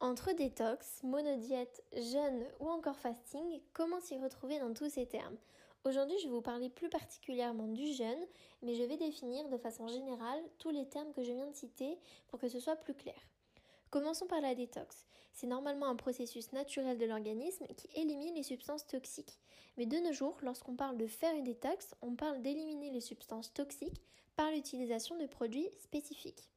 Entre détox, monodiète, jeûne ou encore fasting, comment s'y retrouver dans tous ces termes? Aujourd'hui, je vais vous parler plus particulièrement du jeûne, mais je vais définir de façon générale tous les termes que je viens de citer pour que ce soit plus clair. Commençons par la détox. C'est normalement un processus naturel de l'organisme qui élimine les substances toxiques. Mais de nos jours, lorsqu'on parle de faire une détox, on parle d'éliminer les substances toxiques par l'utilisation de produits spécifiques.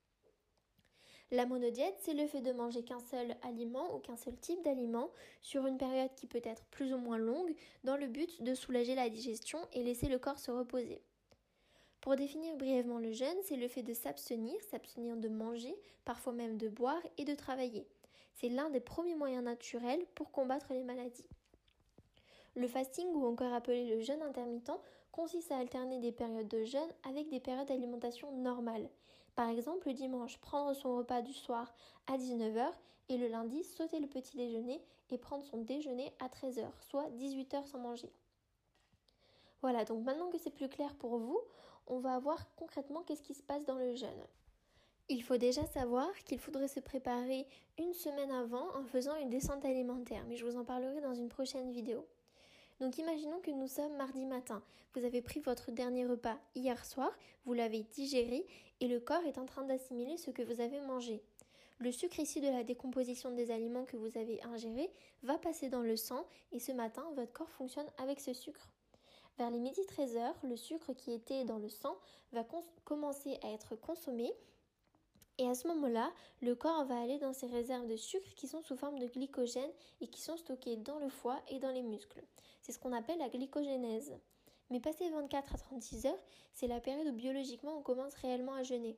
La monodiète, c'est le fait de manger qu'un seul aliment ou qu'un seul type d'aliment sur une période qui peut être plus ou moins longue dans le but de soulager la digestion et laisser le corps se reposer. Pour définir brièvement le jeûne, c'est le fait de s'abstenir, s'abstenir de manger, parfois même de boire et de travailler. C'est l'un des premiers moyens naturels pour combattre les maladies. Le fasting, ou encore appelé le jeûne intermittent, consiste à alterner des périodes de jeûne avec des périodes d'alimentation normales. Par exemple, le dimanche, prendre son repas du soir à 19h et le lundi, sauter le petit déjeuner et prendre son déjeuner à 13h, soit 18h sans manger. Voilà, donc maintenant que c'est plus clair pour vous, on va voir concrètement qu'est-ce qui se passe dans le jeûne. Il faut déjà savoir qu'il faudrait se préparer une semaine avant en faisant une descente alimentaire, mais je vous en parlerai dans une prochaine vidéo. Donc imaginons que nous sommes mardi matin. Vous avez pris votre dernier repas hier soir, vous l'avez digéré et le corps est en train d'assimiler ce que vous avez mangé. Le sucre issu de la décomposition des aliments que vous avez ingérés va passer dans le sang et ce matin, votre corps fonctionne avec ce sucre. Vers les midi 13h, le sucre qui était dans le sang va commencer à être consommé et à ce moment-là, le corps va aller dans ses réserves de sucre qui sont sous forme de glycogène et qui sont stockées dans le foie et dans les muscles. C'est ce qu'on appelle la glycogénèse. Mais passé 24 à 36 heures, c'est la période où biologiquement on commence réellement à jeûner.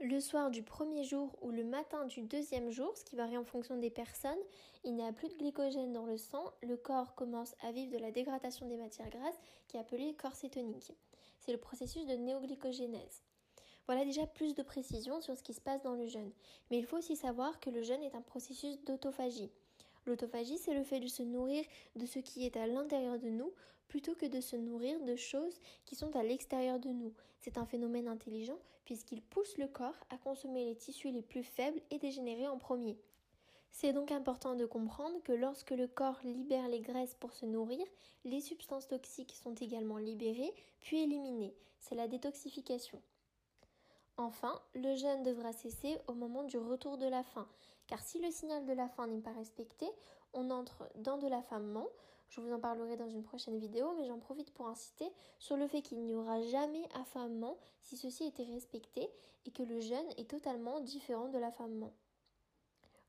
Le soir du premier jour ou le matin du deuxième jour, ce qui varie en fonction des personnes, il n'y a plus de glycogène dans le sang, le corps commence à vivre de la dégradation des matières grasses qui est appelée corps cétonique. C'est le processus de néoglycogénèse. Voilà déjà plus de précision sur ce qui se passe dans le jeûne. Mais il faut aussi savoir que le jeûne est un processus d'autophagie. L'autophagie, c'est le fait de se nourrir de ce qui est à l'intérieur de nous plutôt que de se nourrir de choses qui sont à l'extérieur de nous. C'est un phénomène intelligent puisqu'il pousse le corps à consommer les tissus les plus faibles et dégénérés en premier. C'est donc important de comprendre que lorsque le corps libère les graisses pour se nourrir, les substances toxiques sont également libérées puis éliminées. C'est la détoxification. Enfin, le jeûne devra cesser au moment du retour de la faim, car si le signal de la faim n'est pas respecté, on entre dans de l'affamement. Je vous en parlerai dans une prochaine vidéo, mais j'en profite pour inciter sur le fait qu'il n'y aura jamais affamement si ceci était respecté et que le jeûne est totalement différent de l'affamement.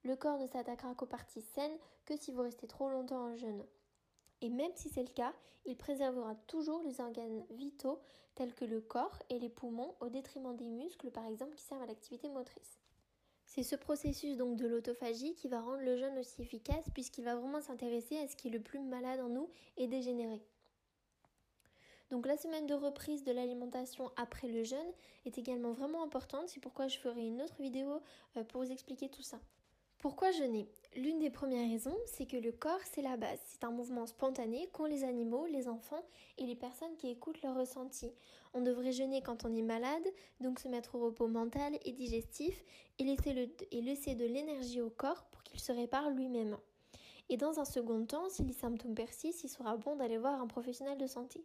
Le corps ne s'attaquera qu'aux parties saines que si vous restez trop longtemps en jeûne. Et même si c'est le cas, il préservera toujours les organes vitaux tels que le corps et les poumons au détriment des muscles par exemple qui servent à l'activité motrice. C'est ce processus donc de l'autophagie qui va rendre le jeûne aussi efficace puisqu'il va vraiment s'intéresser à ce qui est le plus malade en nous et dégénéré. Donc la semaine de reprise de l'alimentation après le jeûne est également vraiment importante, c'est pourquoi je ferai une autre vidéo euh, pour vous expliquer tout ça. Pourquoi jeûner L'une des premières raisons, c'est que le corps, c'est la base. C'est un mouvement spontané qu'ont les animaux, les enfants et les personnes qui écoutent leurs ressentis. On devrait jeûner quand on est malade, donc se mettre au repos mental et digestif et laisser, de l'énergie au corps pour qu'il se répare lui-même. Et dans un second temps, si les symptômes persistent, il sera bon d'aller voir un professionnel de santé.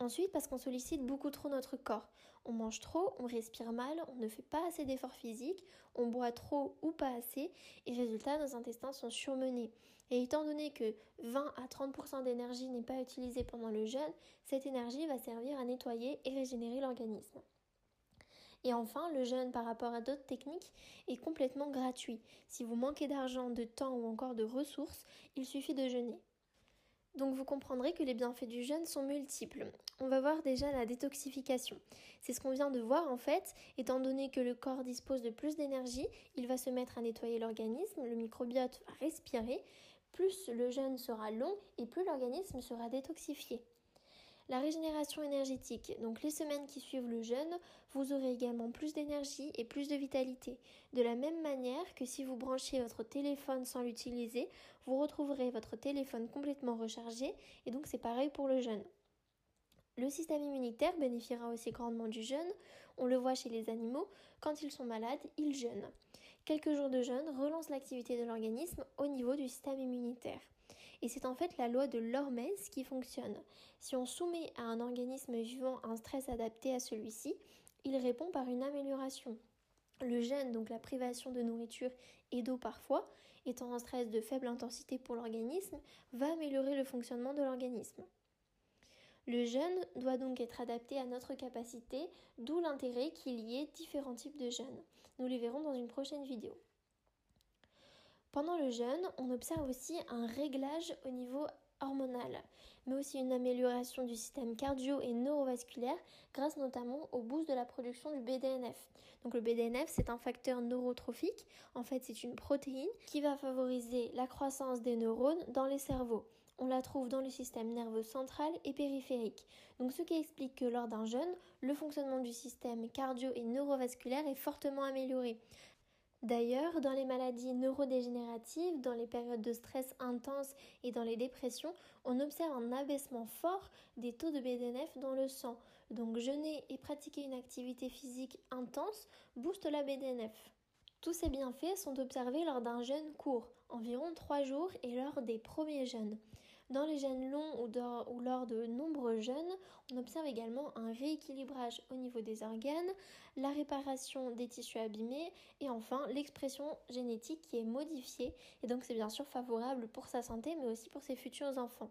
Ensuite, parce qu'on sollicite beaucoup trop notre corps. On mange trop, on respire mal, on ne fait pas assez d'efforts physiques, on boit trop ou pas assez, et résultat, nos intestins sont surmenés. Et étant donné que 20 à 30% d'énergie n'est pas utilisée pendant le jeûne, cette énergie va servir à nettoyer et régénérer l'organisme. Et enfin, le jeûne par rapport à d'autres techniques est complètement gratuit. Si vous manquez d'argent, de temps ou encore de ressources, il suffit de jeûner. Donc vous comprendrez que les bienfaits du jeûne sont multiples. On va voir déjà la détoxification. C'est ce qu'on vient de voir en fait, étant donné que le corps dispose de plus d'énergie, il va se mettre à nettoyer l'organisme, le microbiote va respirer, plus le jeûne sera long et plus l'organisme sera détoxifié. La régénération énergétique, donc les semaines qui suivent le jeûne, vous aurez également plus d'énergie et plus de vitalité. De la même manière que si vous branchez votre téléphone sans l'utiliser, vous retrouverez votre téléphone complètement rechargé et donc c'est pareil pour le jeûne. Le système immunitaire bénéficiera aussi grandement du jeûne. On le voit chez les animaux, quand ils sont malades, ils jeûnent. quelques jours de jeûne relancent l'activité de l'organisme au niveau du système immunitaire. Et c'est en fait la loi de l'hormèse qui fonctionne. Si on soumet à un organisme vivant un stress adapté à celui-ci, il répond par une amélioration. Le jeûne, donc la privation de nourriture et d'eau parfois, étant un stress de faible intensité pour l'organisme, va améliorer le fonctionnement de l'organisme. Le jeûne doit donc être adapté à notre capacité, d'où l'intérêt qu'il y ait différents types de jeûne. Nous les verrons dans une prochaine vidéo. Pendant le jeûne, on observe aussi un réglage au niveau hormonal, mais aussi une amélioration du système cardio et neurovasculaire grâce notamment au boost de la production du BDNF. Donc le BDNF, c'est un facteur neurotrophique. En fait, c'est une protéine qui va favoriser la croissance des neurones dans les cerveaux. On la trouve dans le système nerveux central et périphérique. Donc ce qui explique que lors d'un jeûne, le fonctionnement du système cardio et neurovasculaire est fortement amélioré. D'ailleurs, dans les maladies neurodégénératives, dans les périodes de stress intense et dans les dépressions, on observe un abaissement fort des taux de BDNF dans le sang. Donc jeûner et pratiquer une activité physique intense booste la BDNF. Tous ces bienfaits sont observés lors d'un jeûne court, environ 3 jours et lors des premiers jeûnes. Dans les jeûnes longs ou, lors de nombreux jeûnes, on observe également un rééquilibrage au niveau des organes, la réparation des tissus abîmés et enfin l'expression génétique qui est modifiée et donc c'est bien sûr favorable pour sa santé mais aussi pour ses futurs enfants.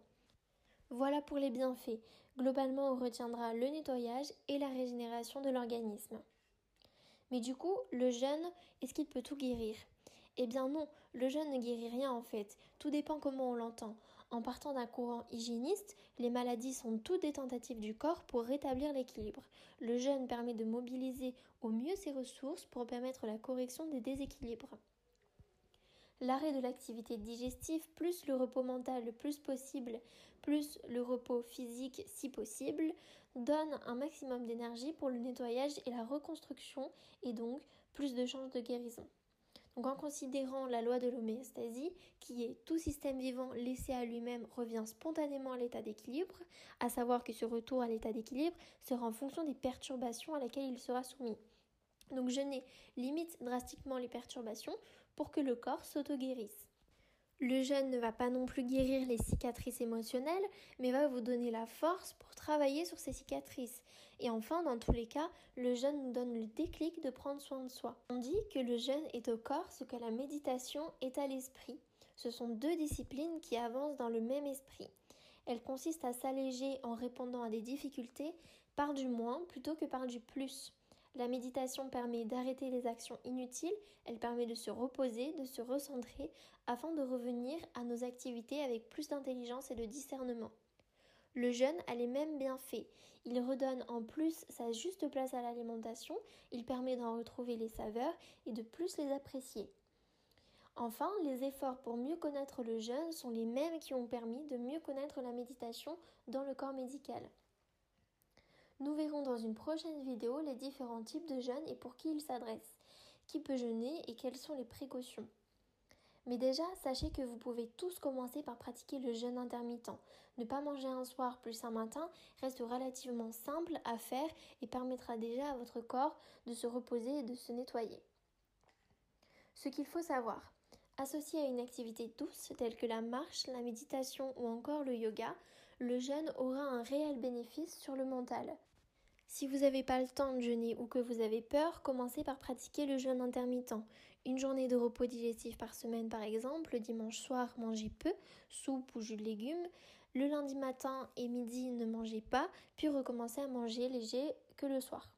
Voilà pour les bienfaits. Globalement, on retiendra le nettoyage et la régénération de l'organisme. Mais du coup, le jeûne, est-ce qu'il peut tout guérir? Eh bien non, le jeûne ne guérit rien en fait, tout dépend comment on l'entend. En partant d'un courant hygiéniste, les maladies sont toutes des tentatives du corps pour rétablir l'équilibre. Le jeûne permet de mobiliser au mieux ses ressources pour permettre la correction des déséquilibres. L'arrêt de l'activité digestive plus le repos mental le plus possible, plus le repos physique si possible, donne un maximum d'énergie pour le nettoyage et la reconstruction et donc plus de chances de guérison. Donc en considérant la loi de l'homéostasie, qui est tout système vivant laissé à lui-même revient spontanément à l'état d'équilibre, à savoir que ce retour à l'état d'équilibre sera en fonction des perturbations à laquelle il sera soumis. Donc jeûner limite drastiquement les perturbations pour que le corps s'auto-guérisse. Le jeûne ne va pas non plus guérir les cicatrices émotionnelles, mais va vous donner la force pour travailler sur ces cicatrices. Et enfin, dans tous les cas, le jeûne nous donne le déclic de prendre soin de soi. On dit que le jeûne est au corps ce que la méditation est à l'esprit. Ce sont deux disciplines qui avancent dans le même esprit. Elles consistent à s'alléger en répondant à des difficultés par du moins plutôt que par du plus. La méditation permet d'arrêter les actions inutiles, elle permet de se reposer, de se recentrer, afin de revenir à nos activités avec plus d'intelligence et de discernement. Le jeûne a les mêmes bienfaits. Il redonne en plus sa juste place à l'alimentation, il permet d'en retrouver les saveurs et de plus les apprécier. Enfin, les efforts pour mieux connaître le jeûne sont les mêmes qui ont permis de mieux connaître la méditation dans le corps médical. Nous verrons dans une prochaine vidéo les différents types de jeûne et pour qui ils s'adressent, qui peut jeûner et quelles sont les précautions. Mais déjà, sachez que vous pouvez tous commencer par pratiquer le jeûne intermittent. Ne pas manger un soir plus un matin reste relativement simple à faire et permettra déjà à votre corps de se reposer et de se nettoyer. Ce qu'il faut savoir, Associé à une activité douce telle que la marche, la méditation ou encore le yoga, le jeûne aura un réel bénéfice sur le mental. Si vous n'avez pas le temps de jeûner ou que vous avez peur, commencez par pratiquer le jeûne intermittent. Une journée de repos digestif par semaine par exemple, le dimanche soir mangez peu, soupe ou jus de légumes, le lundi matin et midi ne mangez pas, puis recommencez à manger léger que le soir.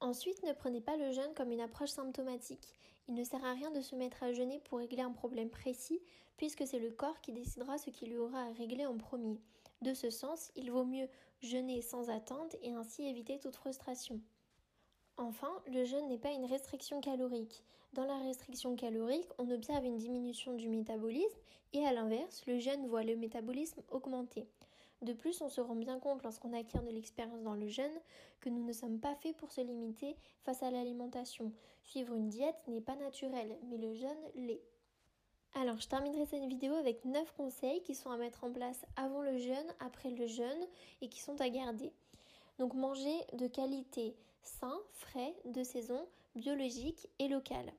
Ensuite, ne prenez pas le jeûne comme une approche symptomatique. Il ne sert à rien de se mettre à jeûner pour régler un problème précis, puisque c'est le corps qui décidera ce qu'il lui aura à régler en premier. De ce sens, il vaut mieux jeûner sans attente et ainsi éviter toute frustration. Enfin, le jeûne n'est pas une restriction calorique. Dans la restriction calorique, on observe une diminution du métabolisme et à l'inverse, le jeûne voit le métabolisme augmenter. De plus, on se rend bien compte lorsqu'on acquiert de l'expérience dans le jeûne que nous ne sommes pas faits pour se limiter face à l'alimentation. Suivre une diète n'est pas naturel, mais le jeûne l'est. Alors, je terminerai cette vidéo avec 9 conseils qui sont à mettre en place avant le jeûne, après le jeûne et qui sont à garder. Donc, manger de qualité, sain, frais, de saison, biologique et local.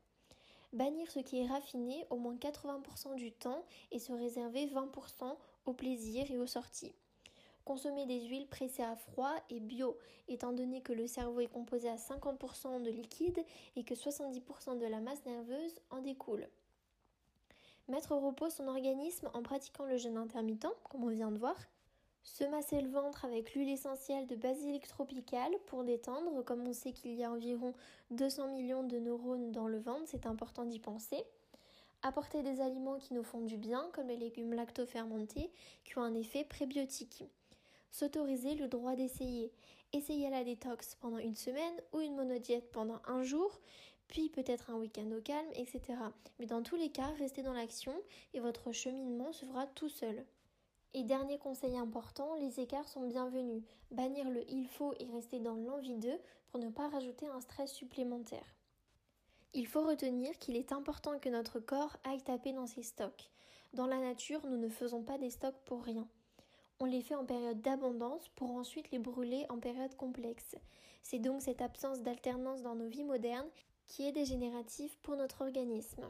Bannir ce qui est raffiné au moins 80% du temps et se réserver 20% au plaisir et aux sorties. Consommer des huiles pressées à froid et bio, étant donné que le cerveau est composé à 50% de liquide et que 70% de la masse nerveuse en découle. Mettre au repos son organisme en pratiquant le jeûne intermittent, comme on vient de voir. Se masser le ventre avec l'huile essentielle de basilic tropical pour détendre, comme on sait qu'il y a environ 200 millions de neurones dans le ventre, c'est important d'y penser. Apporter des aliments qui nous font du bien, comme les légumes lactofermentés, qui ont un effet prébiotique s'autoriser le droit d'essayer. Essayer la détox pendant une semaine ou une monodiète pendant un jour, puis peut-être un week-end au calme, etc. Mais dans tous les cas, restez dans l'action et votre cheminement se fera tout seul. Et dernier conseil important, les écarts sont bienvenus. Bannir le il faut et rester dans l'envie d'eux pour ne pas rajouter un stress supplémentaire. Il faut retenir qu'il est important que notre corps aille taper dans ses stocks. Dans la nature, nous ne faisons pas des stocks pour rien. On les fait en période d'abondance pour ensuite les brûler en période complexe. C'est donc cette absence d'alternance dans nos vies modernes qui est dégénérative pour notre organisme.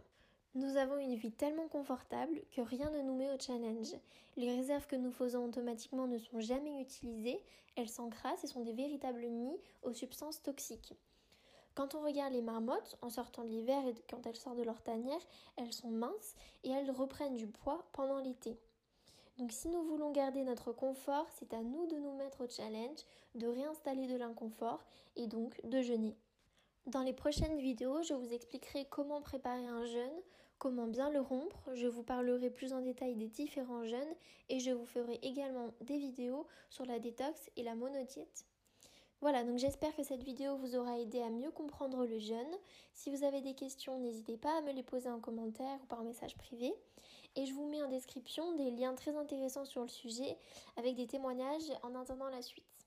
Nous avons une vie tellement confortable que rien ne nous met au challenge. Les réserves que nous faisons automatiquement ne sont jamais utilisées, elles s'encrassent et sont des véritables nids aux substances toxiques. Quand on regarde les marmottes, en sortant de l'hiver et quand elles sortent de leur tanière, elles sont minces et elles reprennent du poids pendant l'été. Donc si nous voulons garder notre confort, c'est à nous de nous mettre au challenge, de réinstaller de l'inconfort et donc de jeûner. Dans les prochaines vidéos, je vous expliquerai comment préparer un jeûne, comment bien le rompre, je vous parlerai plus en détail des différents jeûnes et je vous ferai également des vidéos sur la détox et la monodiète. Voilà, donc j'espère que cette vidéo vous aura aidé à mieux comprendre le jeûne. Si vous avez des questions, n'hésitez pas à me les poser en commentaire ou par message privé. Et je vous mets en description des liens très intéressants sur le sujet avec des témoignages en attendant la suite.